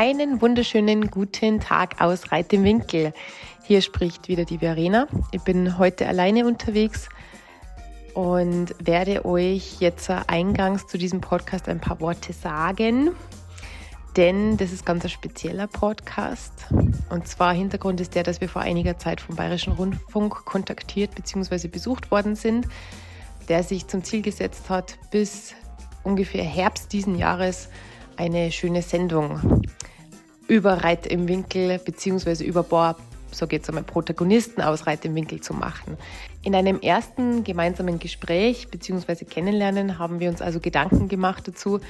Einen wunderschönen guten Tag aus Reit Winkel. Hier spricht wieder die Verena. Ich bin heute alleine unterwegs und werde euch jetzt eingangs zu diesem Podcast ein paar Worte sagen. Denn das ist ganz ein spezieller Podcast. Und zwar Hintergrund ist der, dass wir vor einiger Zeit vom Bayerischen Rundfunk kontaktiert bzw. besucht worden sind, der sich zum Ziel gesetzt hat, bis ungefähr Herbst diesen Jahres eine schöne Sendung über Reit im Winkel beziehungsweise über Bohr, so geht es einmal, Protagonisten aus Reit im Winkel zu machen. In einem ersten gemeinsamen Gespräch beziehungsweise Kennenlernen haben wir uns also Gedanken gemacht dazu,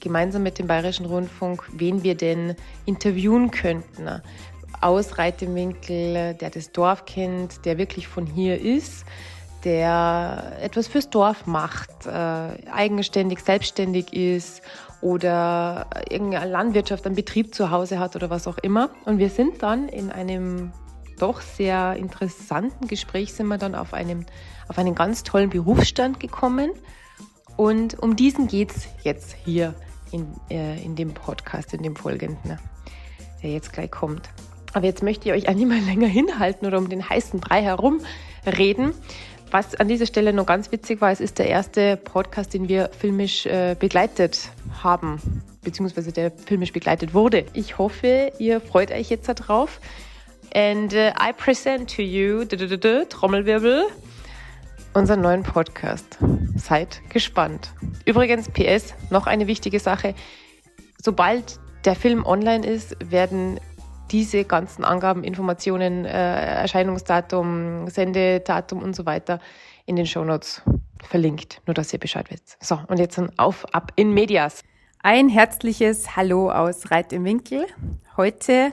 gemeinsam mit dem Bayerischen Rundfunk, wen wir denn interviewen könnten aus Reit im Winkel, der das Dorf kennt, der wirklich von hier ist, der etwas fürs Dorf macht, äh, eigenständig, selbstständig ist oder irgendeine Landwirtschaft, einen Betrieb zu Hause hat oder was auch immer. Und wir sind dann in einem doch sehr interessanten Gespräch sind wir dann auf, einem, auf einen ganz tollen Berufsstand gekommen. Und um diesen geht es jetzt hier in, äh, in dem Podcast, in dem folgenden, der jetzt gleich kommt. Aber jetzt möchte ich euch auch mehr länger hinhalten oder um den heißen Brei herum reden, was an dieser Stelle noch ganz witzig war, es ist der erste Podcast, den wir filmisch äh, begleitet haben, beziehungsweise der filmisch begleitet wurde. Ich hoffe, ihr freut euch jetzt darauf. And uh, I present to you, Trommelwirbel, unseren neuen Podcast. Seid gespannt. Übrigens, PS, noch eine wichtige Sache. Sobald der Film online ist, werden diese ganzen Angaben, Informationen, äh, Erscheinungsdatum, Sendedatum und so weiter in den Shownotes verlinkt, nur dass ihr Bescheid wisst. So, und jetzt dann auf, ab in Medias. Ein herzliches Hallo aus Reit im Winkel. Heute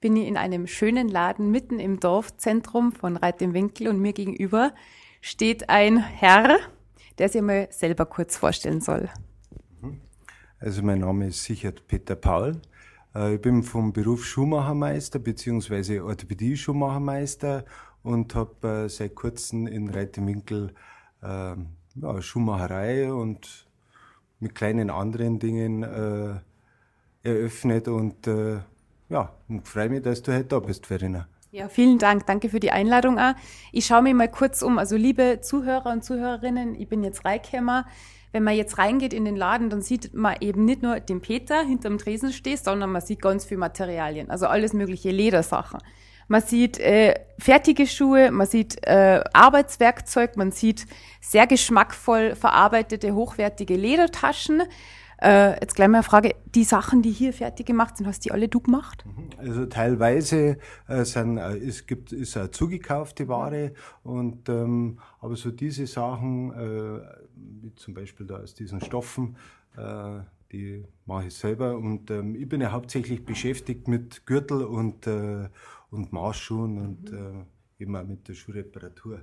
bin ich in einem schönen Laden mitten im Dorfzentrum von Reit im Winkel und mir gegenüber steht ein Herr, der sich mal selber kurz vorstellen soll. Also mein Name ist Sichert Peter Paul. Äh, ich bin vom Beruf Schuhmachermeister bzw. Orthopädie-Schuhmachermeister und habe äh, seit kurzem in Reitewinkel äh, ja, Schuhmacherei und mit kleinen anderen Dingen äh, eröffnet und äh, ja, und freue mich, dass du heute da bist, Verena. Ja, vielen Dank. Danke für die Einladung. Ich schaue mir mal kurz um. Also liebe Zuhörer und Zuhörerinnen, ich bin jetzt Reikhammer wenn man jetzt reingeht in den Laden, dann sieht man eben nicht nur den Peter hinterm Tresen stehen, sondern man sieht ganz viel Materialien, also alles mögliche Ledersachen. Man sieht äh, fertige Schuhe, man sieht äh, Arbeitswerkzeug, man sieht sehr geschmackvoll verarbeitete, hochwertige Ledertaschen. Äh, jetzt gleich mal eine Frage, die Sachen, die hier fertig gemacht sind, hast die alle du gemacht? Mhm. Also teilweise äh, sind, äh, es gibt, ist eine zugekaufte Ware und ähm, aber so diese Sachen, äh, wie zum Beispiel da aus diesen Stoffen, äh, die mache ich selber und ähm, ich bin ja hauptsächlich beschäftigt mit Gürtel und, äh, und Maßschuhen und mhm. äh, eben auch mit der Schuhreparatur.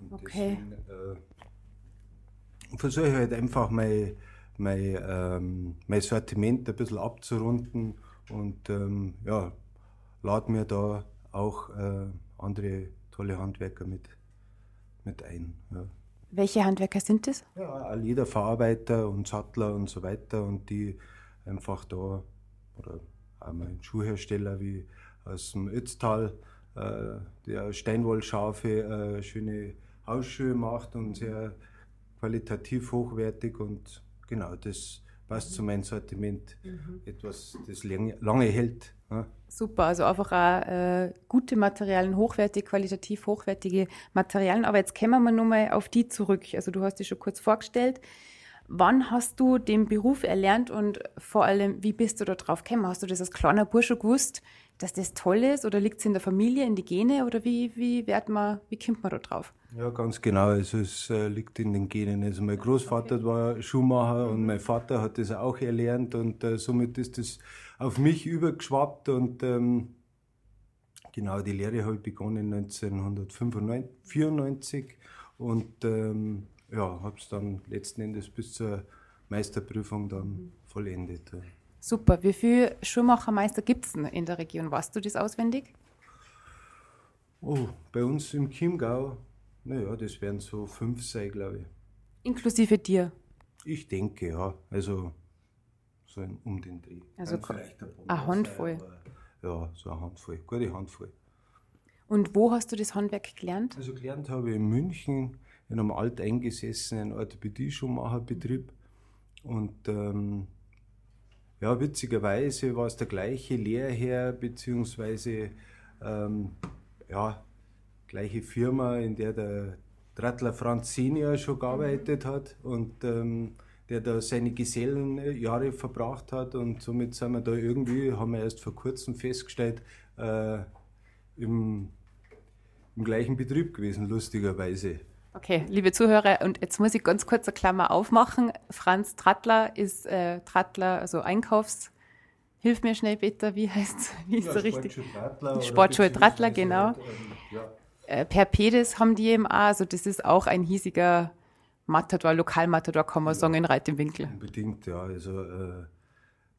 Und okay. deswegen äh, versuche ich halt einfach mein mein, ähm, mein Sortiment ein bisschen abzurunden und ähm, ja, lade mir da auch äh, andere tolle Handwerker mit, mit ein. Ja. Welche Handwerker sind das? Ja, Lederverarbeiter und Sattler und so weiter und die einfach da, oder auch mal ein Schuhhersteller wie aus dem Ötztal, äh, der steinwollscharfe, äh, schöne Hausschuhe macht und sehr qualitativ hochwertig und genau, das passt zu meinem Sortiment. Mhm. Etwas, das lange, lange hält. Ja. Super, also einfach auch äh, gute Materialien, hochwertig, qualitativ hochwertige Materialien. Aber jetzt kommen wir nochmal auf die zurück. Also du hast dich schon kurz vorgestellt. Wann hast du den Beruf erlernt und vor allem, wie bist du da drauf gekommen? Hast du das als kleiner Bursche gewusst, dass das toll ist oder liegt es in der Familie, in die Gene oder wie, wie, wird man, wie kommt man da drauf? Ja, ganz genau. Also es äh, liegt in den Genen. Also mein Großvater okay. war Schuhmacher mhm. und mein Vater hat das auch erlernt und äh, somit ist das auf mich übergeschwappt und ähm, genau die Lehre habe ich begonnen 1994 und ähm, ja, habe es dann letzten Endes bis zur Meisterprüfung dann mhm. vollendet. Super. Wie viele Schuhmachermeister gibt es in der Region? Weißt du das auswendig? Oh, bei uns im Chiemgau, naja, das werden so fünf sein, glaube ich. Inklusive dir? Ich denke, ja. Also so um den Dreh. Also vielleicht ein eine Handvoll. ja, so eine Handvoll, gute Handvoll. Und wo hast du das Handwerk gelernt? Also gelernt habe ich in München in einem alteingesessenen Orthopädie-Schuhmacherbetrieb. Und ähm, ja, witzigerweise war es der gleiche Lehrherr, beziehungsweise ähm, ja, gleiche Firma, in der der Trattler Franz Senior schon gearbeitet hat und ähm, der da seine Gesellenjahre verbracht hat und somit sind wir da irgendwie, haben wir erst vor kurzem festgestellt, äh, im, im gleichen Betrieb gewesen, lustigerweise. Okay, liebe Zuhörer, und jetzt muss ich ganz kurz eine Klammer aufmachen. Franz Trattler ist äh, Trattler, also Einkaufs. Hilf mir schnell bitte, wie heißt es? Wie ist ja, so richtig? Sportschule Trattler, genau. Ja. äh, per Pedis haben die eben auch, also das ist auch ein hiesiger Matador, Lokalmatador, kann man ja, sagen, in Reit im Winkel. Unbedingt, ja. Also äh,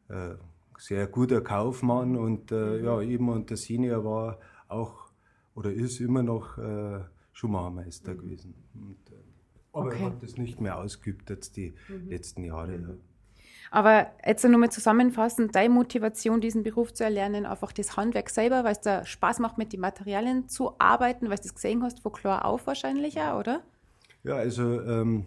äh, sehr guter Kaufmann und äh, mhm. ja, eben und der Senior war auch oder ist immer noch äh, Schuhmachermeister mhm. gewesen. Und, äh, aber okay. er hat das nicht mehr ausgeübt jetzt die mhm. letzten Jahre. Ja. Aber jetzt nochmal zusammenfassend, deine Motivation, diesen Beruf zu erlernen, einfach das Handwerk selber, weil es da Spaß macht, mit den Materialien zu arbeiten, weil du das gesehen hast, von klar auf wahrscheinlich auch, oder? Ja, also ähm,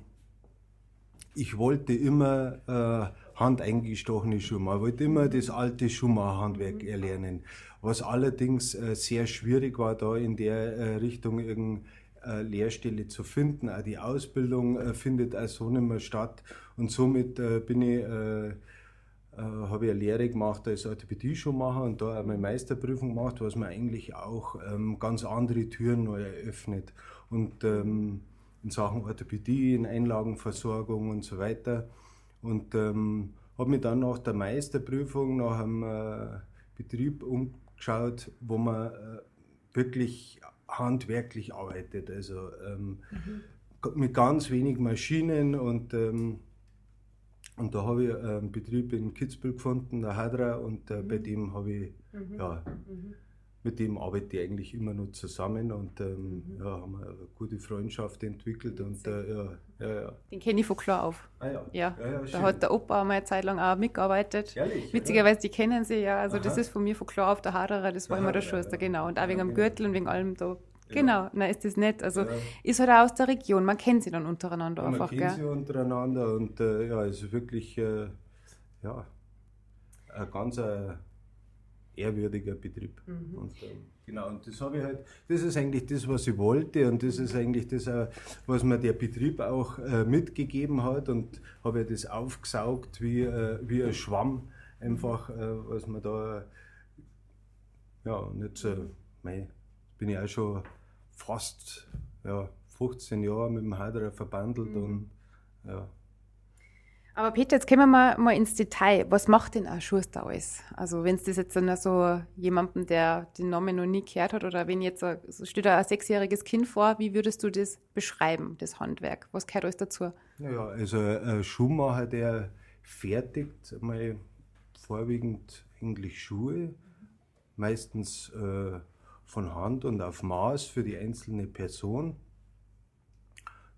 ich wollte immer äh, handeingestochene Schuhe machen. Ich wollte immer das alte Schuhmacherhandwerk mhm. erlernen. Was allerdings äh, sehr schwierig war, da in der äh, Richtung irgendeine äh, Lehrstelle zu finden. Auch die Ausbildung äh, findet also nicht mehr statt. Und somit äh, bin ich, habe ich eine Lehre gemacht als Orthopädie-Schuhmacher und da auch meine Meisterprüfung gemacht, was mir eigentlich auch ähm, ganz andere Türen neu eröffnet. Und ähm, in Sachen Orthopädie, in Einlagenversorgung und so weiter. Und ähm, habe mich dann nach der Meisterprüfung nach einem äh, Betrieb umgeschaut, wo man äh, wirklich handwerklich arbeitet. Also ähm, mhm. mit ganz wenig Maschinen und ähm, und da habe ich einen Betrieb in Kitzbühel gefunden, der Hadra, und äh, mhm. bei dem habe ich mhm. ja, mhm mit dem arbeite ich eigentlich immer noch zusammen und ähm, mhm. ja, haben eine gute Freundschaft entwickelt. Und, äh, ja, ja, ja. Den kenne ich von klar auf. Ah, ja. Ja. Ja, da schön. hat der Opa mal eine Zeit lang auch mitgearbeitet. Ehrlich, Witzigerweise, die kennen sie ja. Also Aha. das ist von mir von klar auf der Haderer, das war immer der Schuster, genau. Und auch wegen am Gürtel und wegen allem da. Genau, na ist das nett. Also ist halt auch aus der Region, man kennt sie dann untereinander man einfach. Man kennt gell? sie untereinander und äh, ja, es ist wirklich äh, ja, ein ganz äh, ehrwürdiger Betrieb. Mhm. Und, ähm, genau, und das habe ich halt, das ist eigentlich das, was ich wollte und das ist eigentlich das, äh, was mir der Betrieb auch äh, mitgegeben hat und habe ja das aufgesaugt wie, äh, wie ein Schwamm, einfach, äh, was man da, ja, und jetzt äh, mei, bin ich auch schon fast ja, 15 Jahre mit dem Heiderer verbandelt mhm. und ja. Aber Peter, jetzt kommen wir mal, mal ins Detail. Was macht denn ein Schuster alles? Also wenn es das jetzt dann so jemandem, der den Namen noch nie gehört hat, oder wenn jetzt so steht ein sechsjähriges Kind vor, wie würdest du das beschreiben, das Handwerk? Was gehört alles dazu? Ja, also ein Schuhmacher, der fertigt mal vorwiegend eigentlich Schuhe, meistens äh, von Hand und auf Maß für die einzelne Person.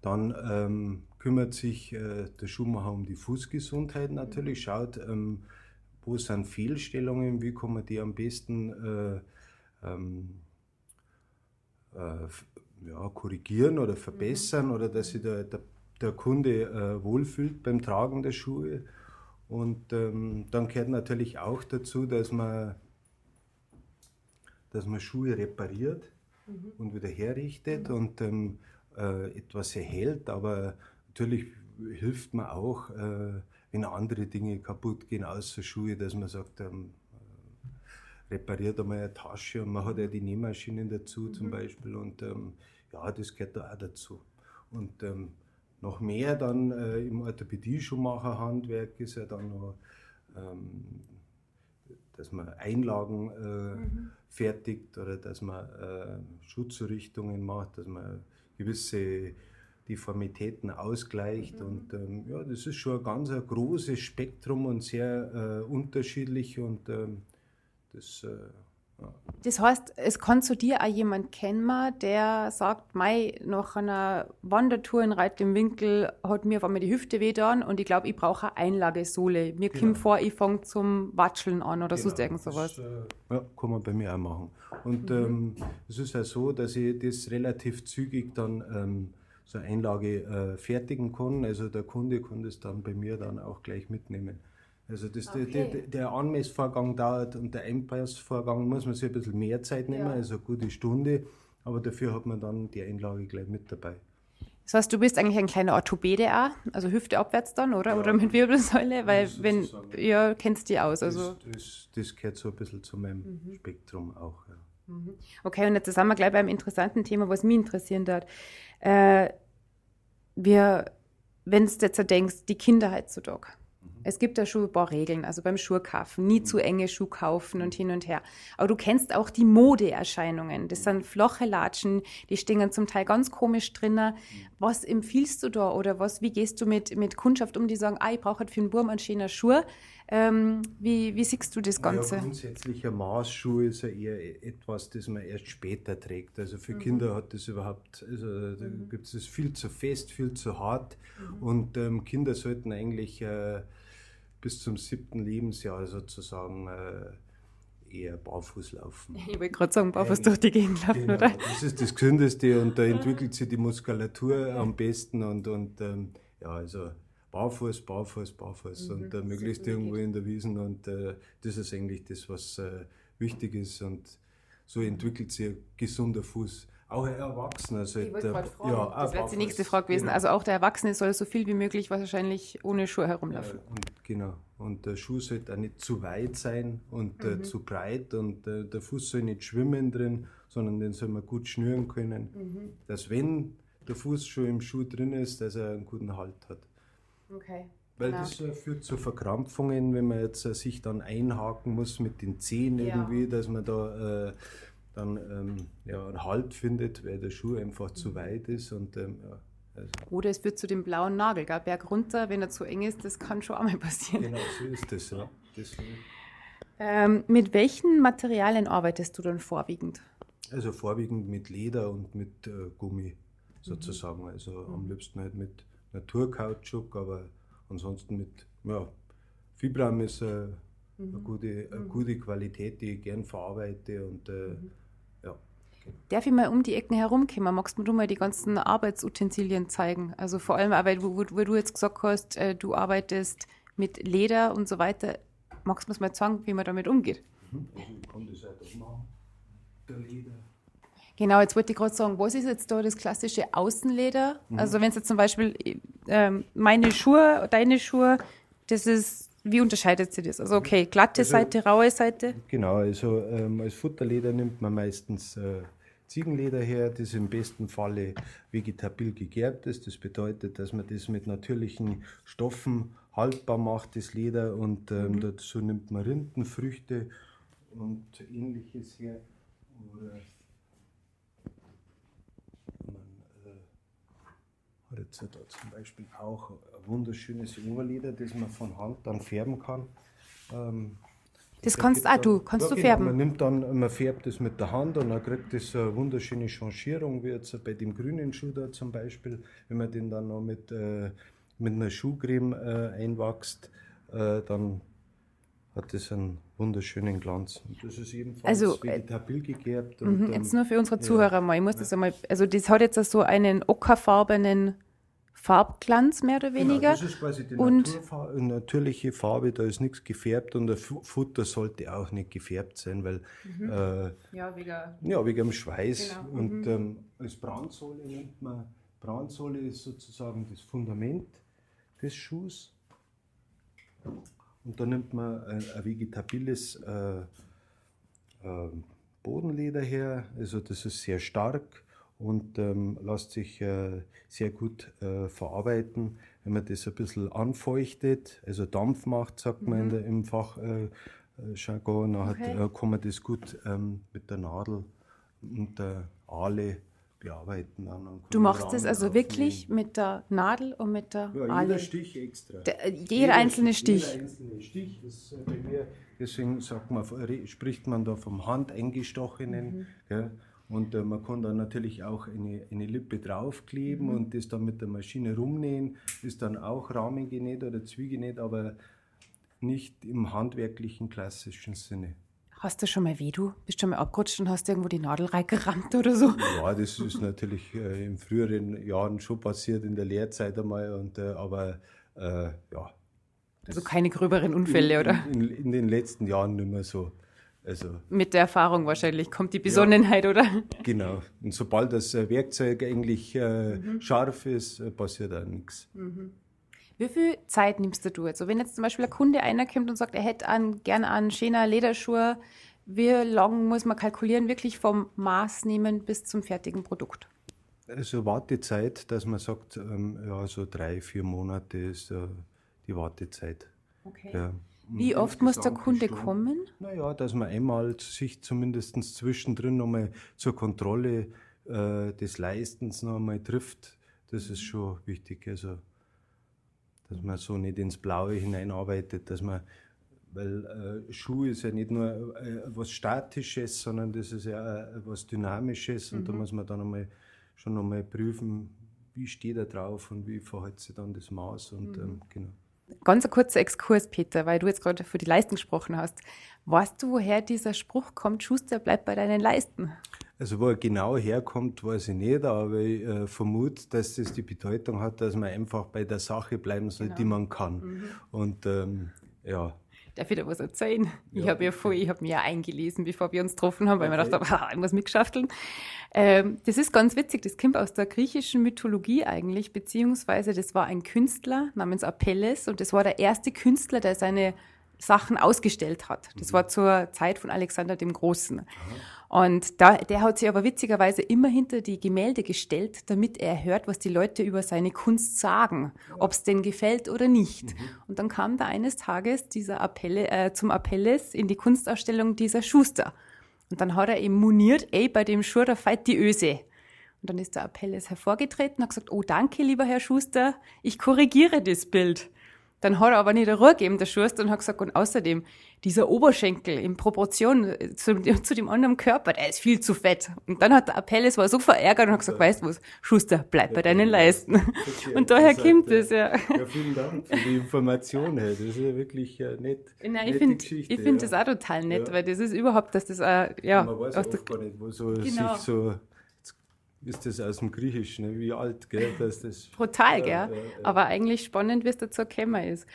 Dann ähm, kümmert sich äh, der Schuhmacher um die Fußgesundheit natürlich, schaut, ähm, wo sind Fehlstellungen, wie kann man die am besten äh, ähm, äh, ja, korrigieren oder verbessern mhm. oder dass sich der, der, der Kunde äh, wohlfühlt beim Tragen der Schuhe. Und ähm, dann gehört natürlich auch dazu, dass man, dass man Schuhe repariert mhm. und wieder herrichtet mhm. und ähm, äh, etwas erhält, aber natürlich hilft man auch, äh, wenn andere Dinge kaputt gehen, außer Schuhe, dass man sagt, ähm, äh, repariert einmal eine Tasche und man hat ja die Nähmaschinen dazu mhm. zum Beispiel und ähm, ja, das gehört da auch dazu. Und ähm, noch mehr dann äh, im Orthopädie-Schuhmacherhandwerk ist ja dann noch, ähm, dass man Einlagen äh, mhm. fertigt oder dass man äh, Schutzrichtungen macht, dass man gewisse Difformitäten ausgleicht. Mhm. Und ähm, ja, das ist schon ein ganz ein großes Spektrum und sehr äh, unterschiedlich. Und ähm, das, äh, Das heißt, es kann zu dir auch jemand kennen, der sagt, Mai, nach einer Wandertour in Reit im Winkel hat mir auf einmal die Hüfte weh und ich glaube, ich brauche eine Einlagesohle. Mir genau. kommt vor, ich fange zum Watscheln an oder genau, sonst irgend sowas. Das, äh, ja, kann man bei mir auch machen. Und mhm. ähm, es ist ja so, dass ich das relativ zügig dann ähm, so eine Einlage äh, fertigen kann. Also der Kunde kann das dann bei mir dann auch gleich mitnehmen. Also das, okay. der, der, der, Anmessvorgang dauert und der Einpassvorgang muss man sich ein bisschen mehr Zeit nehmen, ja. also eine gute Stunde, aber dafür hat man dann die Einlage gleich mit dabei. Das heißt, du bist eigentlich ein kleiner Orthopäde auch, also Hüfte abwärts dann, oder? Ja. Oder mit Wirbelsäule, weil wenn, ja, kennst du die aus. Also. Das, das, das, gehört so ein bisschen zu meinem mhm. Spektrum auch, ja. Mhm. Okay, und jetzt sind wir gleich beim interessanten Thema, was mich interessieren hat. Äh, wir, wenn du jetzt denkst, die Kinder heutzutage, es gibt da schon ein paar Regeln, also beim Schuhkaufen, nie zu enge Schuhe kaufen und hin und her. Aber du kennst auch die Modeerscheinungen. Das sind flache Latschen, die stehen zum Teil ganz komisch drinnen. Was empfiehlst du da oder was, wie gehst du mit, mit Kundschaft um, die sagen, ah, ich brauche halt für einen Burm einen schönen Schuh. Ähm, wie, wie siehst du das Ganze? Ja, grundsätzlich ein Maßschuh ist ja eher etwas, das man erst später trägt. Also für mhm. Kinder hat das überhaupt, also da mhm. gibt es viel zu fest, viel zu hart. Mhm. Und ähm, Kinder sollten eigentlich äh, bis zum siebten Lebensjahr sozusagen äh, eher barfuß laufen. Ich wollte gerade sagen, barfuß durch die Gegend laufen, genau, oder? Das ist das Gesündeste und da entwickelt sich die Muskulatur am besten und, und ähm, ja, also barfuß, barfuß, barfuß mhm, und äh, möglichst irgendwo in der Wiesen und äh, das ist eigentlich das, was äh, wichtig ist und so entwickelt sich ein gesunder Fuß. Auch ein Erwachsener sollte. Ja, das wäre die nächste Frage gewesen. Genau. Also auch der Erwachsene soll so viel wie möglich wahrscheinlich ohne Schuhe herumlaufen. Ja, und genau. Und der Schuh sollte auch nicht zu weit sein und äh, mhm. äh, zu breit und äh, der Fuß soll nicht schwimmen drin, sondern den soll man gut schnüren können, mhm. dass wenn der Fuß schon im Schuh drin ist, dass er einen guten Halt hat. Okay. Weil genau. das äh, führt zu Verkrampfungen, wenn man jetzt äh, sich dann einhaken muss mit den Zehen ja. irgendwie, dass man da äh, dann ähm, ja, einen Halt findet, weil der Schuh einfach zu mhm. weit ist. Und, ähm, ja, also. Oder es wird zu dem blauen Nagel, gell? Berg runter, wenn er zu eng ist, das kann schon einmal passieren. Genau, so ist das, ja. Das, ähm, mit welchen Materialien arbeitest du dann vorwiegend? Also vorwiegend mit Leder und mit äh, Gummi sozusagen. Mhm. Also mhm. am liebsten halt mit Naturkautschuk, aber ansonsten mit ja, Fibram ist äh, mhm. eine, gute, eine mhm. gute Qualität, die ich gern verarbeite und äh, mhm. Darf ich mal um die Ecken herumkommen? Magst du mal die ganzen Arbeitsutensilien zeigen? Also vor allem, weil wo, wo du jetzt gesagt hast, äh, du arbeitest mit Leder und so weiter. Magst du mir mal sagen, wie man damit umgeht? Mhm. Ich kann das auch machen. Der Leder. Genau, jetzt wollte ich gerade sagen, was ist jetzt da das klassische Außenleder? Mhm. Also wenn es jetzt zum Beispiel ähm, meine Schuhe, deine Schuhe, das ist, wie unterscheidet sich das? Also okay, glatte also, Seite, raue Seite? Genau, also ähm, als Futterleder nimmt man meistens äh, Ziegenleder her, das im besten Falle vegetabil gegerbt ist. Das bedeutet, dass man das mit natürlichen Stoffen haltbar macht, das Leder. Und ähm, mhm. dazu nimmt man Rindenfrüchte und ähnliches her. Oder äh, da zum Beispiel auch ein wunderschönes Oberleder, das man von Hand dann färben kann. Ähm, das kannst auch du, kannst ja, du genau, färben. Man nimmt dann, man färbt das mit der Hand und dann kriegt das eine wunderschöne Changierung, wie jetzt bei dem grünen Schuh da zum Beispiel, wenn man den dann noch mit, äh, mit einer Schuhcreme äh, einwachst, äh, dann hat das einen wunderschönen Glanz. Und das ist ebenfalls also, äh, vegetabil gegerbt. Und, mhm, jetzt nur für unsere Zuhörer ja, mal, ich muss ja. das einmal, also das hat jetzt so einen ockerfarbenen Farbglanz mehr oder genau, weniger. Genau, das ist quasi die und natürliche Farbe, da ist nichts gefärbt und das Futter sollte auch nicht gefärbt sein, weil mhm. äh, ja, wegen, ja, wegen dem Schweiß. Genau. Und mhm. ähm, als Brandsohle nimmt man, Brandsohle ist sozusagen das Fundament des Schuhs. Und da nimmt man ein, ein vegetabiles äh, äh, Bodenleder her, also das ist sehr stark und ähm, lässt sich äh, sehr gut äh, verarbeiten. Wenn man das ein bisschen anfeuchtet, also Dampf macht, sagt mhm. man der, im Fachjargon, äh, dann okay. hat, äh, kann man das gut ähm, mit der Nadel und der Aale ein bearbeiten. Dann du machst das also aufnehmen. wirklich mit der Nadel und mit der ja, Jeder Stich extra. Der, jeder, jeder, einzelne Stich. Jeder einzelne Stich ist äh, bei mir, deswegen sagt man, spricht man da vom handeingestochenen. Mhm. Und äh, man kann dann natürlich auch eine, eine Lippe draufkleben mhm. und das dann mit der Maschine rumnähen. Ist dann auch rahmengenäht oder zwiegenäht, aber nicht im handwerklichen klassischen Sinne. Hast du schon mal weh, du? Bist schon mal abgerutscht und hast irgendwo die Nadel reingerammt oder so? Ja, das ist natürlich äh, in früheren Jahren schon passiert, in der Lehrzeit einmal. Und, äh, aber äh, ja. Also keine gröberen Unfälle, in, oder? In, in, den letzten Jahren nicht mehr so. Also, Mit der Erfahrung wahrscheinlich kommt die Besonnenheit, ja, oder? Genau. Und sobald das äh, Werkzeug eigentlich äh, mhm. scharf ist, äh, passiert auch nichts. Mhm. Wie viel Zeit nimmst du jetzt? So, wenn jetzt zum Beispiel ein Kunde einer kommt und sagt, er hätte an, gerne einen schöner Lederschuh, wie lange muss man kalkulieren, wirklich vom Maß nehmen bis zum fertigen Produkt? Also Wartezeit, dass man sagt, ähm, ja, so drei, vier Monate ist äh, die Wartezeit. Okay. Ja. Wie oft muss der Kunde kommen? Naja, dass man einmal sich zumindest zwischendrin nochmal zur Kontrolle äh, des Leistens nochmal trifft. Das ist schon wichtig. Also dass man so nicht ins Blaue hineinarbeitet, dass man, weil äh, Schuh ist ja nicht nur äh, was Statisches, sondern das ist ja äh, was Dynamisches und mhm. da muss man dann einmal, schon einmal prüfen, wie steht er drauf und wie verhält sich dann das Maß und mhm. ähm, genau. Ganz ein kurzer Exkurs, Peter, weil du jetzt gerade für die Leisten gesprochen hast. Weißt du, woher dieser Spruch kommt, Schuster, bleib bei deinen Leisten? Also wo er genau herkommt, weiß ich nicht, aber ich äh, vermute, dass das die Bedeutung hat, dass man einfach bei der Sache bleiben soll, genau. die man kann. Mhm. Und ähm, ja. Darf ich da was erzählen? Ja. Ich habe ja voll, ich habe mir ja eingelesen, bevor wir uns getroffen haben, weil okay. ich mir gedacht habe, ich muss mitgeschafteln. Ähm, das ist ganz witzig, das kommt aus der griechischen Mythologie eigentlich, beziehungsweise das war ein Künstler namens Apelles und das war der erste Künstler, der seine Sachen ausgestellt hat. Das mhm. war zur Zeit von Alexander dem Großen. Aha. Und da, der hat sich aber witzigerweise immer hinter die Gemälde gestellt, damit er hört, was die Leute über seine Kunst sagen, ob es denn gefällt oder nicht. Mhm. Und dann kam da eines Tages dieser Appelle, äh, zum Appelles in die Kunstausstellung dieser Schuster. Und dann hat er ihm moniert, ey, bei dem Schur, da feit die Öse. Und dann ist der Appelles hervorgetreten und hat gesagt, oh danke, lieber Herr Schuster, ich korrigiere das Bild. Dann hat er aber nicht Ruhe gegeben, der Schuster, und hat gesagt, und außerdem, dieser Oberschenkel in Proportion äh, zu, zu, dem anderen Körper, der ist viel zu fett. Und dann hat der Appelles war so verärgert und hat gesagt, weißt du was, Schuster, bleib bei deinen Leisten. Okay, und daher kommt es, ja. Ja, vielen Dank für die Information. Das ist ja wirklich äh, nett. Nein, ich finde ich find ja. das auch total nett, ja. weil das ist überhaupt, dass das auch, ja. Man weiß auch gar nicht, wo so genau. sich so ist das aus dem Griechischen, ne? wie alt, gell? Dass das, Brutal, gell? Ja, ja, Aber eigentlich spannend, wie es dazu gekommen ist.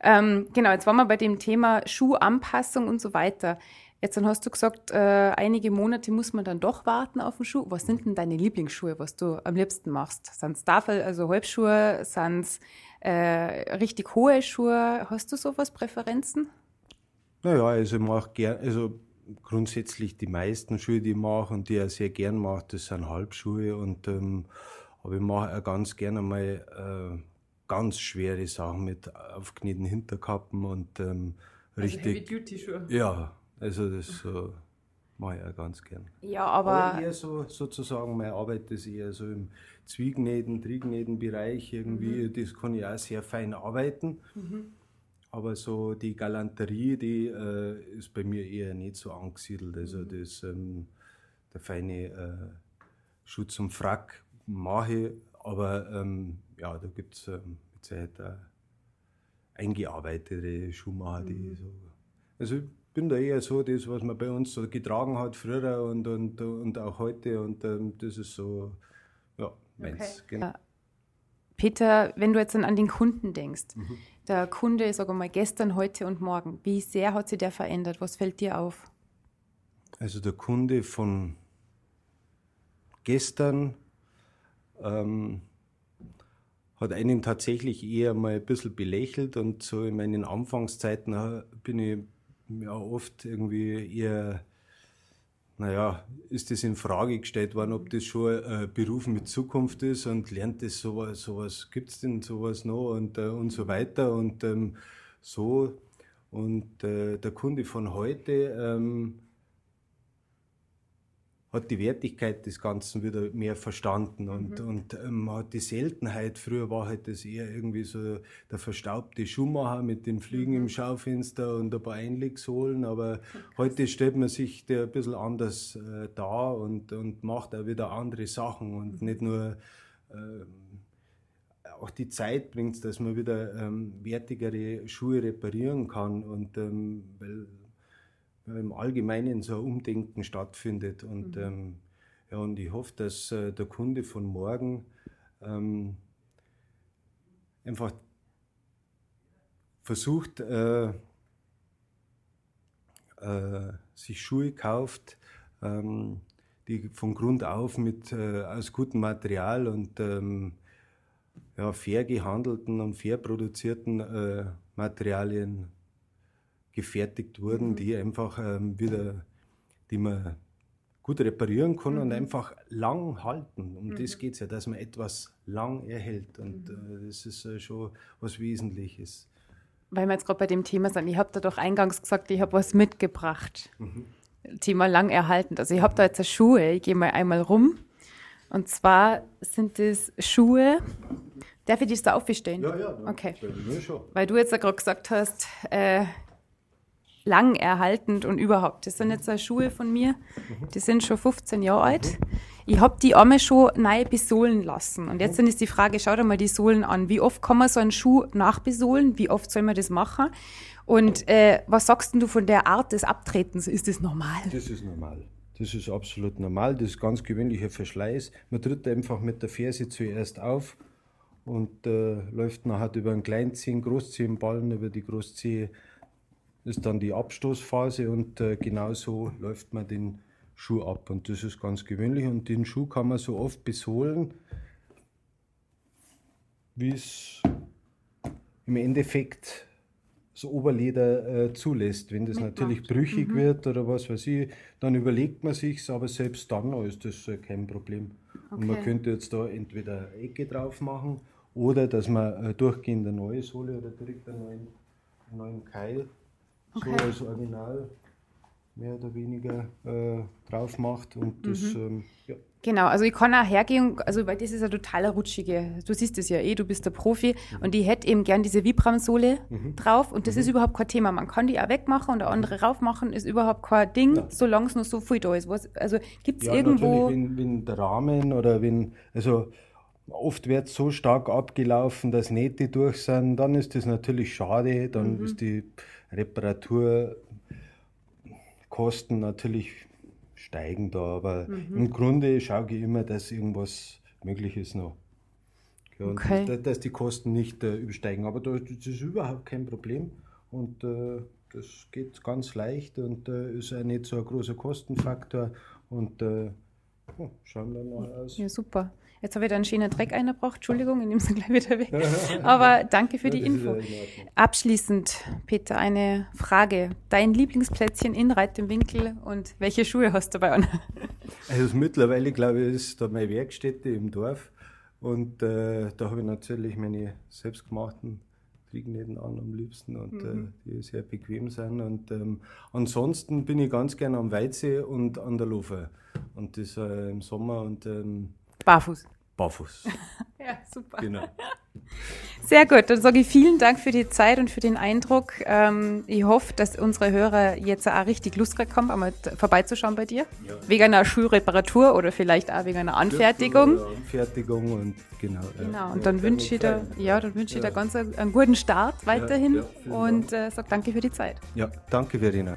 Ähm, genau, jetzt waren wir bei dem Thema Schuhanpassung und so weiter. Jetzt dann hast du gesagt, äh, einige Monate muss man dann doch warten auf den Schuh. Was sind denn deine Lieblingsschuhe, was du am liebsten machst? Sind es Tafel, also Halbschuhe? Sind es äh, richtig hohe Schuhe? Hast du sowas, Präferenzen? Naja, also ich mache gerne, also grundsätzlich die meisten Schuhe, die ich mache und die ich auch sehr gern mache, das sind Halbschuhe. Und, ähm, aber ich mache auch ganz gerne mal äh, ganz schwere Sachen mit aufkneten Hinterkappen und ähm, also richtig. Heavy-Duty-Schuhe. Ja, also das so mache ich auch ganz gern. Ja, aber. aber eher so, sozusagen, meine Arbeit ist eher so im Zwiegnähten, Trignähten-Bereich irgendwie. Mhm. Das kann ich auch sehr fein arbeiten. Mhm. Aber so die Galanterie, die äh, ist bei mir eher nicht so angesiedelt. Also mhm. das, ähm, der feine äh, Schutz und Frack mache ich, aber ähm, ja, da gibt es ähm, mit Zeit äh, eingearbeitete Schuhmacher, die mhm. so. Also ich bin da eher so, das, was man bei uns so getragen hat früher und, und, und auch heute und ähm, das ist so, ja, meins. Okay. Genau. Peter, wenn du jetzt dann an den Kunden denkst, mhm der Kunde, sag mal, gestern, heute und morgen, wie sehr hat sich der verändert? Was fällt dir auf? Also der Kunde von gestern ähm, hat einen tatsächlich eher mal ein bisschen belächelt und so in meinen Anfangszeiten äh, bin ich ja oft irgendwie eher naja, ist das in Frage gestellt worden, ob das schon ein Beruf mit Zukunft ist und lernt das sowas, sowas gibt es denn sowas noch und, äh, und so weiter und ähm, so. Und äh, der Kunde von heute ähm, hat die Wertigkeit des Ganzen wieder mehr verstanden und, mhm. und ähm, man hat die Seltenheit, früher war halt das eher irgendwie so der verstaubte Schuhmacher mit den Flügen mhm. im Schaufenster und ein paar Einlegsohlen, aber heute stellt man sich der ein bisschen anders äh, dar und, und macht auch wieder andere Sachen und mhm. nicht nur äh, auch die Zeit bringt es, dass man wieder ähm, wertigere Schuhe reparieren kann und ähm, weil, im Allgemeinen so ein Umdenken stattfindet und mhm. ähm, ja und ich hoffe, dass äh, der Kunde von morgen ähm, einfach versucht äh, äh, sich Schuhe kauft, ähm, die von Grund auf mit äh, aus gutem Material und ähm, ja, fair gehandelten und fair produzierten äh, Materialien gefertigt wurden, mhm. die einfach ähm, wieder, die man gut reparieren kann mhm. und einfach lang halten. Um mhm. das geht es ja, dass man etwas lang erhält. Und mhm. äh, das ist äh, schon was Wesentliches. Weil wir jetzt gerade bei dem Thema sind, ich habe da doch eingangs gesagt, ich habe was mitgebracht. Mhm. Thema lang erhalten. Also ich habe da jetzt Schuhe, ich gehe mal einmal rum. Und zwar sind das Schuhe, Darf ich das da aufstellen? Ja, ja. Okay. Schon. Weil du jetzt ja gerade gesagt hast, äh, lang erhaltend und überhaupt. Das sind jetzt Schuhe von mir, die sind schon 15 Jahre alt. Ich habe die Arme schon neu besohlen lassen. Und jetzt ist die Frage, schau dir mal die Sohlen an. Wie oft kann man so einen Schuh nachbesohlen? Wie oft soll man das machen? Und äh, was sagst du von der Art des Abtretens? Ist das normal? Das ist normal. Das ist absolut normal. Das ist ganz gewöhnlicher Verschleiß. Man tritt einfach mit der Ferse zuerst auf und äh, läuft nachher über einen Kleinzehen, Großzehenballen, über die Großzehe ist dann die Abstoßphase und äh, genauso läuft man den Schuh ab und das ist ganz gewöhnlich und den Schuh kann man so oft besohlen, wie es im Endeffekt das Oberleder äh, zulässt. Wenn das natürlich brüchig mhm. wird oder was weiß ich, dann überlegt man sich's, aber selbst dann ist das äh, kein Problem. Okay. Und man könnte jetzt da entweder Ecke drauf machen oder dass man äh, durchgehend eine neue Sohle oder direkt einen neuen, einen neuen Keil okay. so als Original mehr oder weniger äh, drauf macht. Und das, mhm. ähm, ja. Genau, also ich kann auch hergehen, also weil das ist ja totaler rutschige, du siehst es ja eh, du bist der Profi mhm. und ich hätte eben gern diese Vibram-Sohle mhm. drauf und das mhm. ist überhaupt kein Thema. Man kann die auch wegmachen und eine andere raufmachen, ist überhaupt kein Ding, ja. solange es noch so viel da ist. Was, also gibt es ja, irgendwo... Wenn, wenn der Rahmen oder wenn, also Oft wird so stark abgelaufen, dass Nähte durch sind. Dann ist das natürlich schade. Dann mhm. ist die Reparaturkosten natürlich steigen da. Aber mhm. im Grunde schaue ich immer, dass irgendwas möglich ist noch. Ja, okay. dass, dass, die Kosten nicht äh, übersteigen. Aber das, das, ist überhaupt kein Problem. Und äh, das geht ganz leicht und äh, ist auch nicht so ein großer Kostenfaktor. Und äh, schauen dann mal aus. Ja, super. Jetzt habe ich da einen schönen Dreck eingebracht. Entschuldigung, ich nehme es gleich wieder weg. Aber danke für die Info. Abschließend, Peter, eine Frage. Dein Lieblingsplätzchen in Reit im Winkel und welche Schuhe hast du bei an? Also mittlerweile, glaube ich, ist da meine Werkstätte im Dorf. Und äh, da habe ich natürlich meine selbstgemachten Triebnähten an am liebsten und äh, mhm. äh, die sehr bequem sind. Und ähm, ansonsten bin ich ganz gerne am Weize und an der Lofe. Und das äh, im Sommer und ähm, Barfuß. Barfuß. ja, super. Genau. Sehr gut, dann sage ich vielen Dank für die Zeit und für den Eindruck. Ähm, ich hoffe, dass unsere Hörer jetzt auch richtig Lust bekommen, einmal vorbeizuschauen bei dir. Ja. Wegen einer Schuhreparatur oder vielleicht auch wegen einer Anfertigung. Anfertigung und genau. Genau, und dann wünsche ich dir, ja, dann wünsche ich dir ganz einen, guten Start weiterhin und äh, sage danke für die Zeit. Ja, danke Verena.